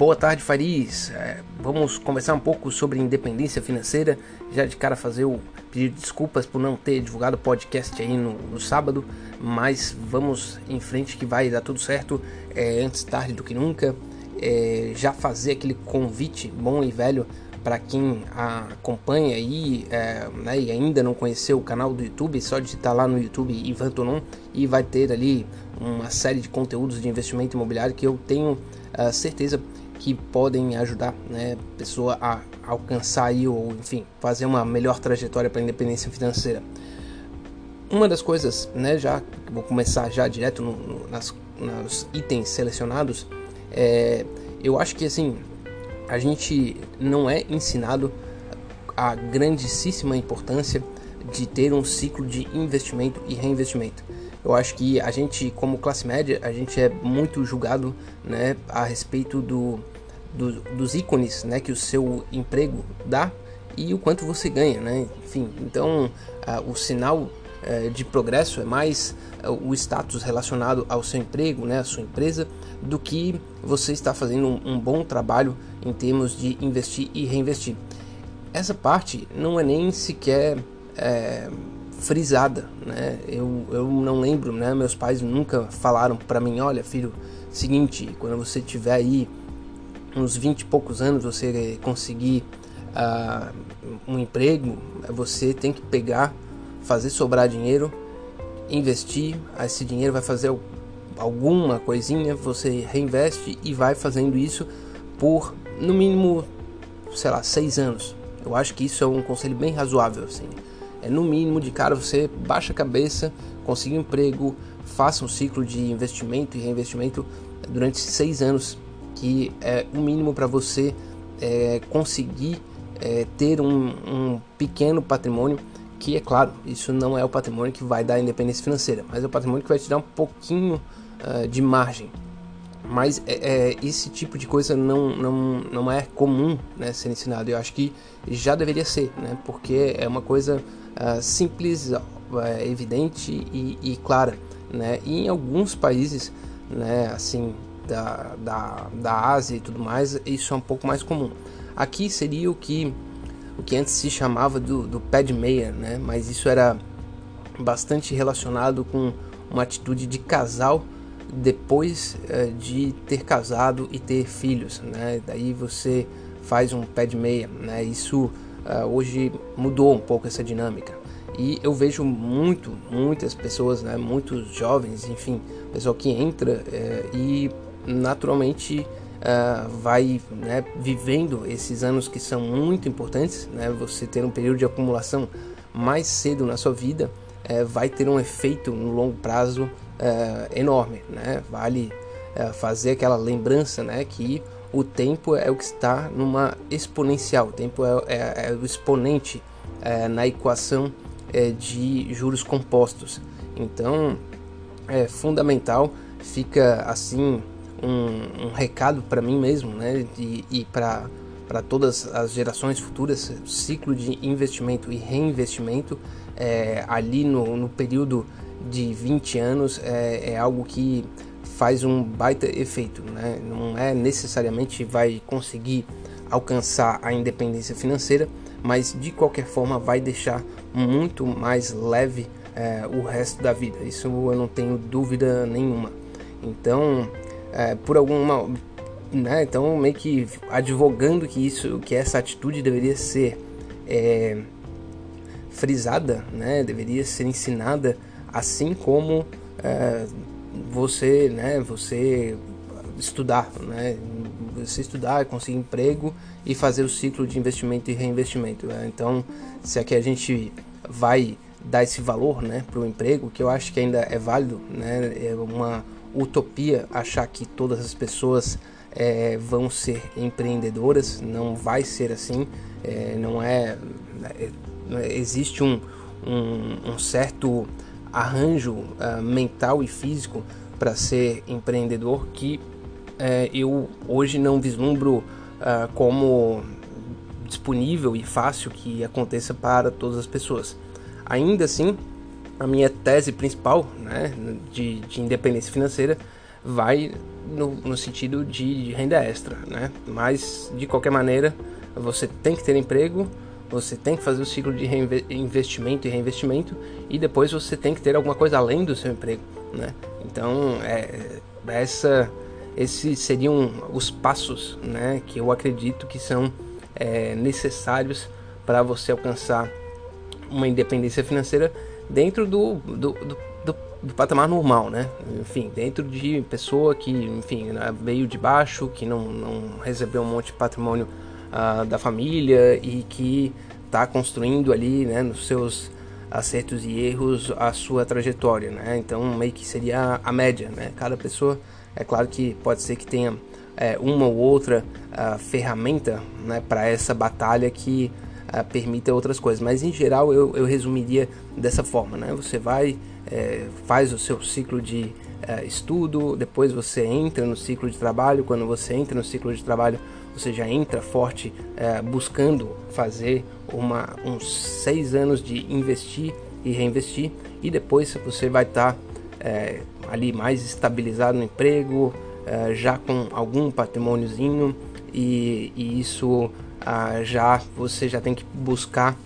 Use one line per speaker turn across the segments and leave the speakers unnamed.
Boa tarde, Faris. É, vamos conversar um pouco sobre independência financeira. Já de cara fazer o pedir desculpas por não ter divulgado o podcast aí no, no sábado, mas vamos em frente que vai dar tudo certo. É, antes tarde do que nunca. É, já fazer aquele convite bom e velho para quem acompanha aí é, né, e ainda não conheceu o canal do YouTube, só digitar lá no YouTube Ivan Tonon e vai ter ali uma série de conteúdos de investimento imobiliário que eu tenho uh, certeza que podem ajudar né, a pessoa a alcançar aí, ou enfim, fazer uma melhor trajetória para a independência financeira. Uma das coisas, né, já vou começar já direto no, no, nas, nos itens selecionados, é, eu acho que assim a gente não é ensinado a grandíssima importância de ter um ciclo de investimento e reinvestimento. Eu acho que a gente, como classe média, a gente é muito julgado né, a respeito do, do, dos ícones né, que o seu emprego dá e o quanto você ganha, né? Enfim, então o sinal uh, de progresso é mais uh, o status relacionado ao seu emprego, né, à sua empresa, do que você está fazendo um, um bom trabalho em termos de investir e reinvestir. Essa parte não é nem sequer é, frisada, né? Eu, eu não lembro, né? Meus pais nunca falaram para mim, olha, filho, seguinte, quando você tiver aí uns 20 e poucos anos, você conseguir uh, um emprego, você tem que pegar, fazer sobrar dinheiro, investir, esse dinheiro vai fazer alguma coisinha, você reinveste e vai fazendo isso por no mínimo, sei lá, seis anos. Eu acho que isso é um conselho bem razoável, assim é no mínimo de cara você baixa a cabeça, consiga um emprego, faça um ciclo de investimento e reinvestimento durante seis anos, que é o mínimo para você é, conseguir é, ter um, um, pequeno patrimônio, que é claro, isso não é o patrimônio que vai dar independência financeira, mas é o patrimônio que vai te dar um pouquinho uh, de margem. Mas é, é, esse tipo de coisa não, não, não é comum né, ser ensinado. Eu acho que já deveria ser, né, porque é uma coisa uh, simples, uh, evidente e, e, clara. Né? E em alguns países, né, assim, da, da, da Ásia e tudo mais, isso é um pouco mais comum. Aqui seria o que, o que antes se chamava do, do pé de meia, né? mas isso era bastante relacionado com uma atitude de casal depois uh, de ter casado e ter filhos, né? Daí você faz um pé de meia, né? Isso uh, hoje mudou um pouco essa dinâmica. E eu vejo muito, muitas pessoas, né, muitos jovens, enfim, pessoal que entra é, e naturalmente uh, vai né, vivendo esses anos que são muito importantes, né, você ter um período de acumulação mais cedo na sua vida é, vai ter um efeito no longo prazo é, enorme, né? Vale fazer aquela lembrança, né, que o tempo é o que está numa exponencial, o tempo é, é, é o exponente na equação de juros compostos. Então é fundamental, fica assim um, um recado para mim mesmo, né, e, e para para todas as gerações futuras, ciclo de investimento e reinvestimento é, ali no, no período de 20 anos é, é algo que faz um baita efeito, né? Não é necessariamente vai conseguir alcançar a independência financeira, mas de qualquer forma vai deixar muito mais leve é, o resto da vida. Isso eu não tenho dúvida nenhuma. Então, é, por alguma, né? Então meio que advogando que isso, que essa atitude deveria ser é, frisada, né? Deveria ser ensinada assim como é, você, né, você estudar, né, você estudar, conseguir emprego e fazer o ciclo de investimento e reinvestimento. Né? Então, se aqui a gente vai dar esse valor, né, para o emprego, que eu acho que ainda é válido, né, é uma utopia achar que todas as pessoas é, vão ser empreendedoras, não vai ser assim, é, não é, é existe um, um, um certo arranjo uh, mental e físico para ser empreendedor que uh, eu hoje não vislumbro uh, como disponível e fácil que aconteça para todas as pessoas. Ainda assim, a minha tese principal né, de, de independência financeira vai no, no sentido de, renda extra, né? Mas de qualquer maneira, você tem que ter emprego, você tem que fazer o ciclo de investimento e reinvestimento e depois você tem que ter alguma coisa além do seu emprego, né? Então, é, essa, esses seriam os passos, né? Que eu acredito que são é, necessários para você alcançar uma independência financeira dentro do, do, do, do, do patamar normal, né? Enfim, dentro de pessoa que, enfim, né, veio de baixo, que não, não recebeu um monte de patrimônio uh, da família e que está construindo ali, né, nos seus acertos e erros a sua trajetória, né? Então meio que seria a média, né? Cada pessoa, é claro que pode ser que tenha é, uma ou outra uh, ferramenta, né, para essa batalha que permita outras coisas, mas em geral eu, eu resumiria dessa forma, né? Você vai, é, faz o seu ciclo de é, estudo, depois você entra no ciclo de trabalho, quando você entra no ciclo de trabalho você já entra forte é, buscando fazer uma, uns seis anos de investir e reinvestir. E depois você vai estar tá, é, ali mais estabilizado no emprego, já com algum patrimôniozinho. E, e isso ah, já você já tem que buscar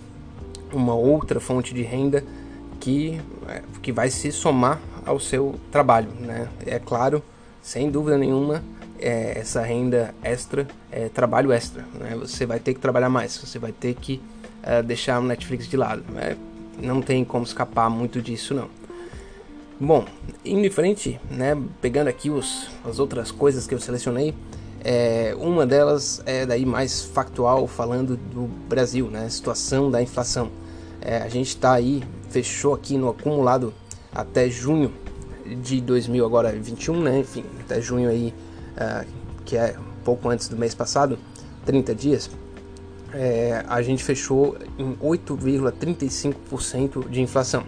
uma outra fonte de renda que, é, que vai se somar ao seu trabalho, né? É claro, sem dúvida nenhuma, é, essa renda extra é trabalho extra. Né? Você vai ter que trabalhar mais, você vai ter que é, deixar o Netflix de lado. Né? Não tem como escapar muito disso, não. Bom, indo em frente, né, pegando aqui os, as outras coisas que eu selecionei, é, uma delas é daí mais factual, falando do Brasil, né, situação da inflação. É, a gente está aí, fechou aqui no acumulado até junho de 2021, né, enfim, até junho aí uh, que é pouco antes do mês passado, 30 dias, é, a gente fechou em 8,35% de inflação.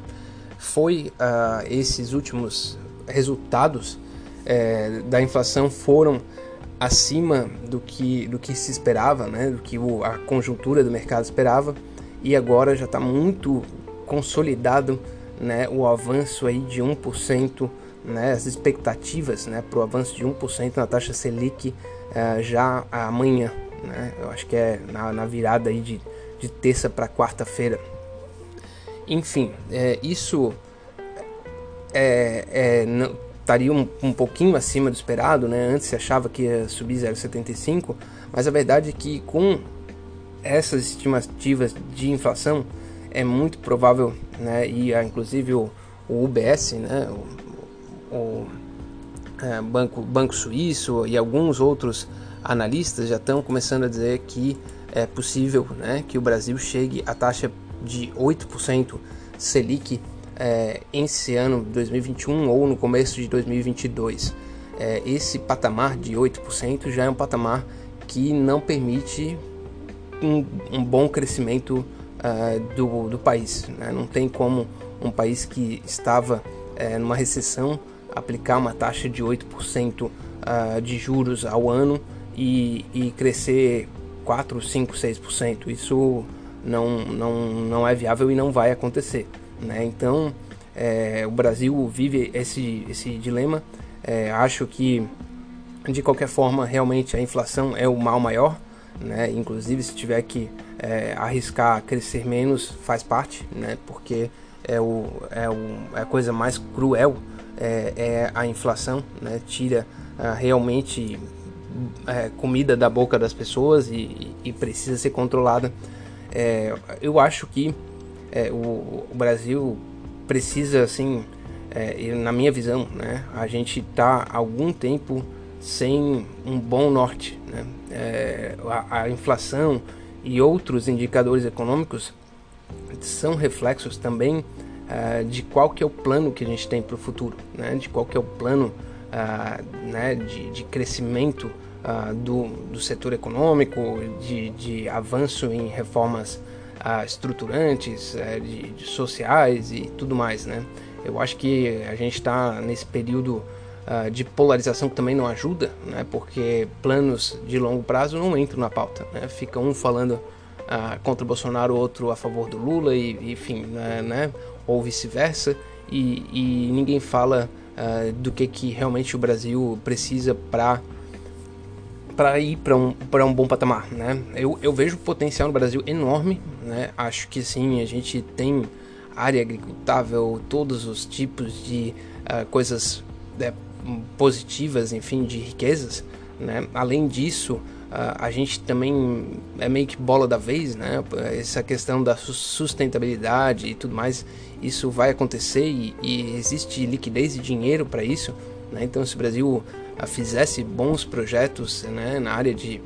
Foi uh, esses últimos resultados é, da inflação foram acima do que, do que se esperava, né, do que o, a conjuntura do mercado esperava, e agora já está muito consolidado né, o avanço aí de 1% né, as expectativas né, para o avanço de 1% na taxa Selic uh, já amanhã. Né, eu acho que é na, na virada aí de, de terça para quarta-feira. Enfim, é, isso é, é, não, estaria um, um pouquinho acima do esperado. Né? Antes se achava que ia subir 0,75, mas a verdade é que com essas estimativas de inflação é muito provável, né, e inclusive o, o UBS, né, o o é, banco, banco Suíço e alguns outros analistas já estão começando a dizer que é possível né, que o Brasil chegue à taxa de 8% Selic é, esse ano 2021 ou no começo de 2022. É, esse patamar de 8% já é um patamar que não permite um, um bom crescimento uh, do, do país. Né? Não tem como um país que estava numa recessão aplicar uma taxa de 8% uh, de juros ao ano e, e crescer 4, 5, 6%. Isso não, não, não é viável e não vai acontecer. Né? Então, é, o Brasil vive esse, esse dilema. É, acho que, de qualquer forma, realmente a inflação é o mal maior. Né? Inclusive, se tiver que é, arriscar crescer menos, faz parte, né? porque é, o, é, o, é a coisa mais cruel é, é a inflação, né? tira ah, realmente é, comida da boca das pessoas e, e precisa ser controlada. É, eu acho que é, o, o, Brasil precisa, assim, é, na minha visão, né? a gente está algum tempo sem um bom norte. Né? É, a, a inflação e outros indicadores econômicos são reflexos também uh, de qual que é o plano que a gente tem para o futuro, né? de qual que é o plano uh, né? de, de crescimento uh, do, do setor econômico, de, de avanço em reformas estruturantes, eh, de, de, sociais e tudo mais. Né? Eu acho que a gente está nesse período de polarização que também não ajuda, né? porque planos de longo prazo não entram na pauta. Né? Fica um falando contra o Bolsonaro, outro a favor do Lula, e enfim, né? né? ou vice-versa, e, e, ninguém fala uh, do que, que realmente o Brasil precisa para para ir para um, um bom patamar, né? Eu, eu vejo potencial no Brasil enorme, né? Acho que sim, a gente tem área agricultável, todos os tipos de uh, coisas né, positivas, enfim, de riquezas, né? Além disso, uh, a gente também é meio que bola da vez, né? Essa questão da sustentabilidade e tudo mais, isso vai acontecer e, e existe liquidez e dinheiro para isso, né? Então, se o Brasil fizesse bons projetos né, na área de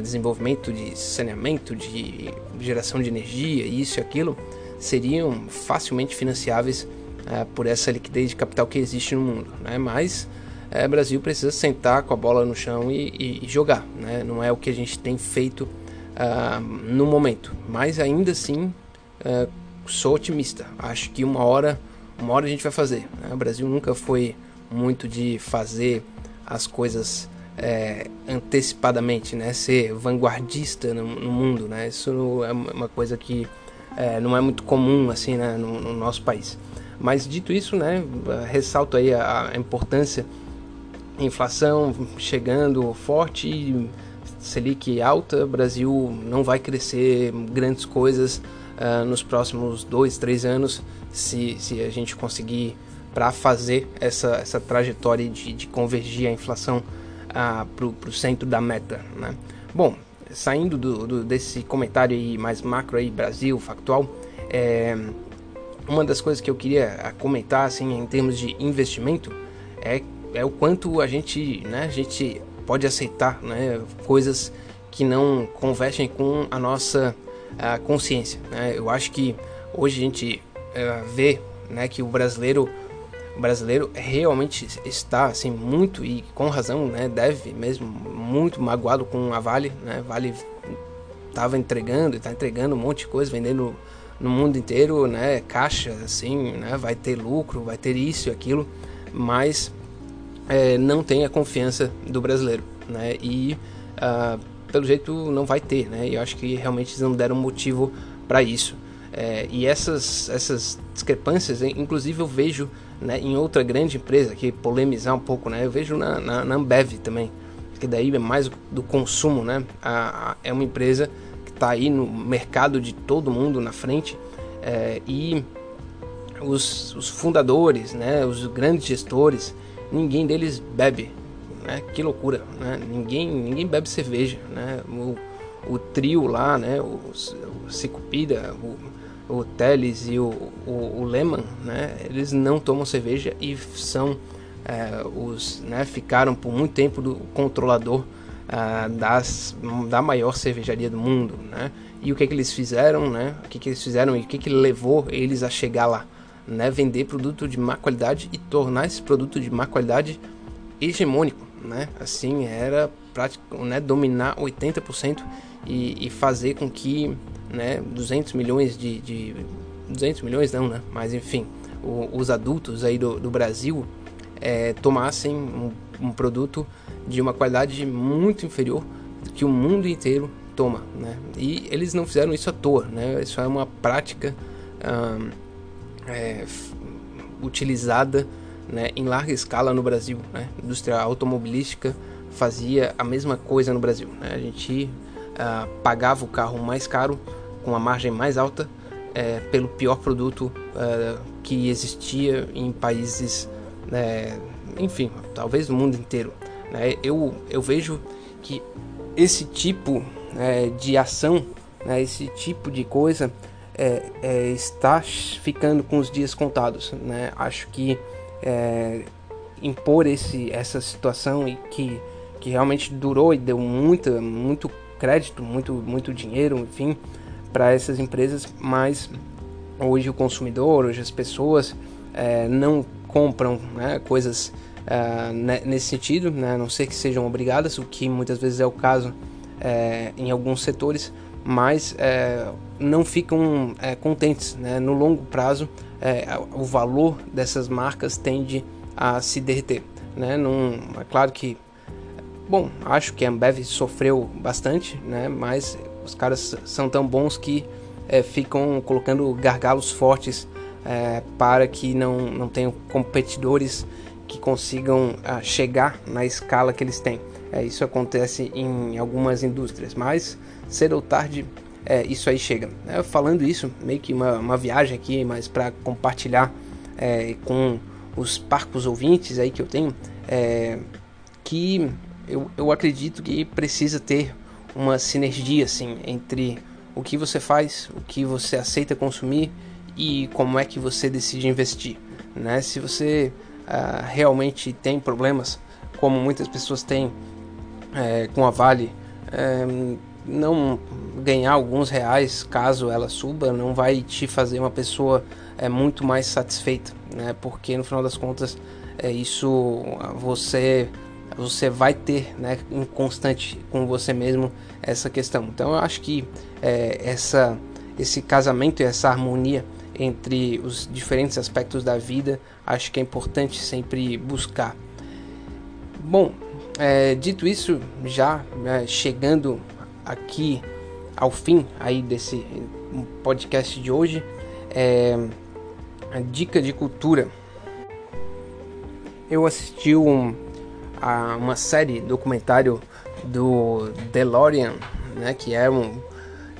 desenvolvimento de saneamento, de geração de energia, isso e aquilo, seriam facilmente financiáveis por essa liquidez de capital que existe no mundo. Né? Mas o Brasil precisa sentar com a bola no chão e, e, jogar. Né? Não é o que a gente tem feito no momento. Mas ainda assim, sou otimista. Acho que uma hora, uma hora a gente vai fazer. Né? O Brasil nunca foi muito de fazer as coisas é, antecipadamente, né? Ser vanguardista no, no, mundo, né? Isso é uma coisa que é, não é muito comum assim, né? no, no, nosso país. Mas dito isso, né? Ressalto aí a, a importância inflação chegando forte, Selic alta, Brasil não vai crescer grandes coisas uh, nos próximos dois, três anos se, se a gente conseguir para fazer essa, essa trajetória de, de convergir a inflação ah, para o centro da meta. Né? Bom, saindo do, do, desse comentário aí mais macro aí, Brasil, factual, é, uma das coisas que eu queria ah, comentar assim, em termos de investimento é, é o quanto a gente, né, a gente pode aceitar né, coisas que não convergem com a nossa a consciência. Né? Eu acho que hoje a gente uh, vê né, que o brasileiro o brasileiro realmente está assim muito e com razão, né, deve mesmo muito magoado com a Vale, né? Vale estava entregando, está entregando um monte de coisa, vendendo no mundo inteiro, né, caixa assim, né, vai ter lucro, vai ter isso e aquilo, mas é, não tem a confiança do brasileiro, né? E uh, pelo jeito não vai ter, né? E eu acho que realmente eles não deram motivo para isso. É, e essas, essas discrepâncias, inclusive eu vejo né, em outra grande empresa, que polemizar um pouco, né, eu vejo na, na, na Ambev também, que daí é mais do consumo, né, a, a, é uma empresa que está aí no mercado de todo mundo na frente é, e os, os fundadores, né, os grandes gestores, ninguém deles bebe, né, que loucura, né, ninguém, ninguém bebe cerveja, né, o, o trio lá, né, o, o o o Teles e o, o, o Lehman, né, eles não tomam cerveja e são é, os, né, ficaram por muito tempo do controlador é, das, da maior cervejaria do mundo, né? E o que, que eles fizeram, né? O que, que eles fizeram e o que, que levou eles a chegar lá, né? Vender produto de má qualidade e tornar esse produto de má qualidade hegemônico, né? Assim era prático, né? Dominar 80% e, e fazer com que né, 200 milhões de, de 200 milhões não, né? Mas enfim, o, os adultos aí do, do Brasil é, tomassem um, um, produto de uma qualidade muito inferior que o mundo inteiro toma, né? E eles não fizeram isso à toa, né? Isso é uma prática hum, é, utilizada né, em larga escala no Brasil, né? A indústria automobilística fazia a mesma coisa no Brasil, né? A gente uh, pagava o carro mais caro com uma margem mais alta é, pelo pior produto é, que existia em países, é, enfim, talvez no mundo inteiro. Né? Eu, eu vejo que esse tipo é, de ação, né, esse tipo de coisa é, é, está ficando com os dias contados. Né? Acho que impor esse, essa situação e que, que realmente durou e deu muita, muito crédito, muito, muito dinheiro, enfim, para essas empresas, mas hoje o consumidor, hoje as pessoas é, não compram né, coisas é, nesse sentido, né, a não ser que sejam obrigadas, o que muitas vezes é o caso é, em alguns setores, mas é, não ficam é, contentes. Né, no longo prazo, é, o valor dessas marcas tende a se derreter. Né, num, é claro que, bom, acho que a Ambev sofreu bastante, né, mas os caras são tão bons que é, ficam colocando gargalos fortes é, para que não, não tenham competidores que consigam uh, chegar na escala que eles têm. É, isso acontece em algumas indústrias, mas cedo ou tarde é, isso aí chega. É, falando isso, meio que uma, uma viagem aqui, mas para compartilhar é, com os parcos ouvintes aí que eu tenho, é, que eu, eu acredito que precisa ter uma sinergia assim entre o que você faz, o que você aceita consumir e como é que você decide investir. Né? Se você uh, realmente tem problemas, como muitas pessoas têm é, com a Vale, é, não ganhar alguns reais caso ela suba não vai te fazer uma pessoa é, muito mais satisfeita, né? porque no final das contas é isso você você vai ter né, em constante com você mesmo essa questão. Então eu acho que é, essa, esse casamento e essa harmonia entre os diferentes aspectos da vida, acho que é importante sempre buscar. Bom, é, dito isso, já é, chegando aqui ao fim aí desse podcast de hoje, é, a dica de cultura. Eu assisti um, a uma série documentário do DeLorean, né, que é um,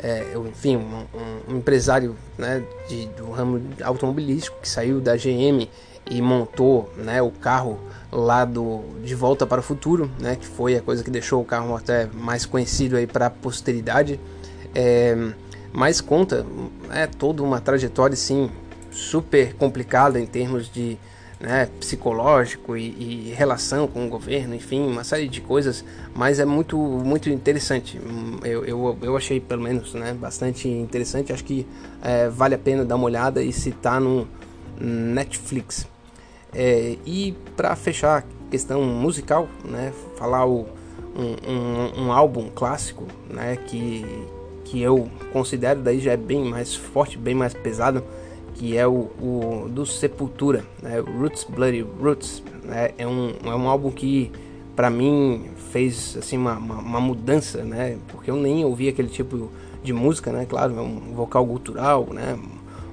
é, enfim, um, um empresário né, de, do ramo automobilístico que saiu da GM e montou né, o carro lá do De Volta para o Futuro, né, que foi a coisa que deixou o carro até mais conhecido para a posteridade. É, mas conta é toda uma trajetória sim super complicada em termos de né, psicológico e, e, relação com o governo, enfim, uma série de coisas, mas é muito, muito interessante. Eu, eu, eu achei, pelo menos, né, bastante interessante. Acho que é, vale a pena dar uma olhada e citar no Netflix. É, e para fechar a questão musical, né, falar o, um, um, um, álbum clássico né, que, que eu considero daí já é bem mais forte, bem mais pesado que é o, o do Sepultura, né? Roots Bloody Roots. Né? É, um, é um álbum que para mim fez assim uma, uma, uma, mudança, né? Porque eu nem ouvia aquele tipo de música, né? Claro, é um vocal gutural, né?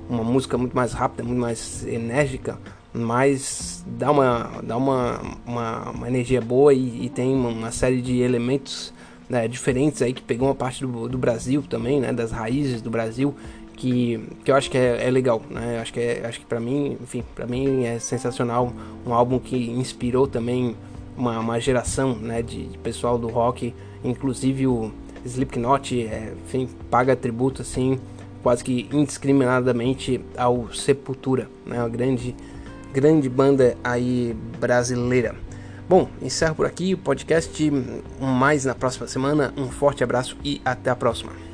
Uma música muito mais rápida, muito mais enérgica, mas dá uma, dá uma, uma, uma energia boa e, e, tem uma série de elementos né, diferentes aí que pegou uma parte do, do Brasil também, né? Das raízes do Brasil que, que eu acho que é, é legal, né? Acho que é, acho que para mim, enfim, para mim é sensacional, um álbum que inspirou também uma, uma geração, né, de, de pessoal do rock, inclusive o Slipknot, é, enfim, paga tributo assim quase que indiscriminadamente ao Sepultura, né? Uma grande grande banda aí brasileira. Bom, encerro por aqui o podcast. Mais na próxima semana. Um forte abraço e até a próxima.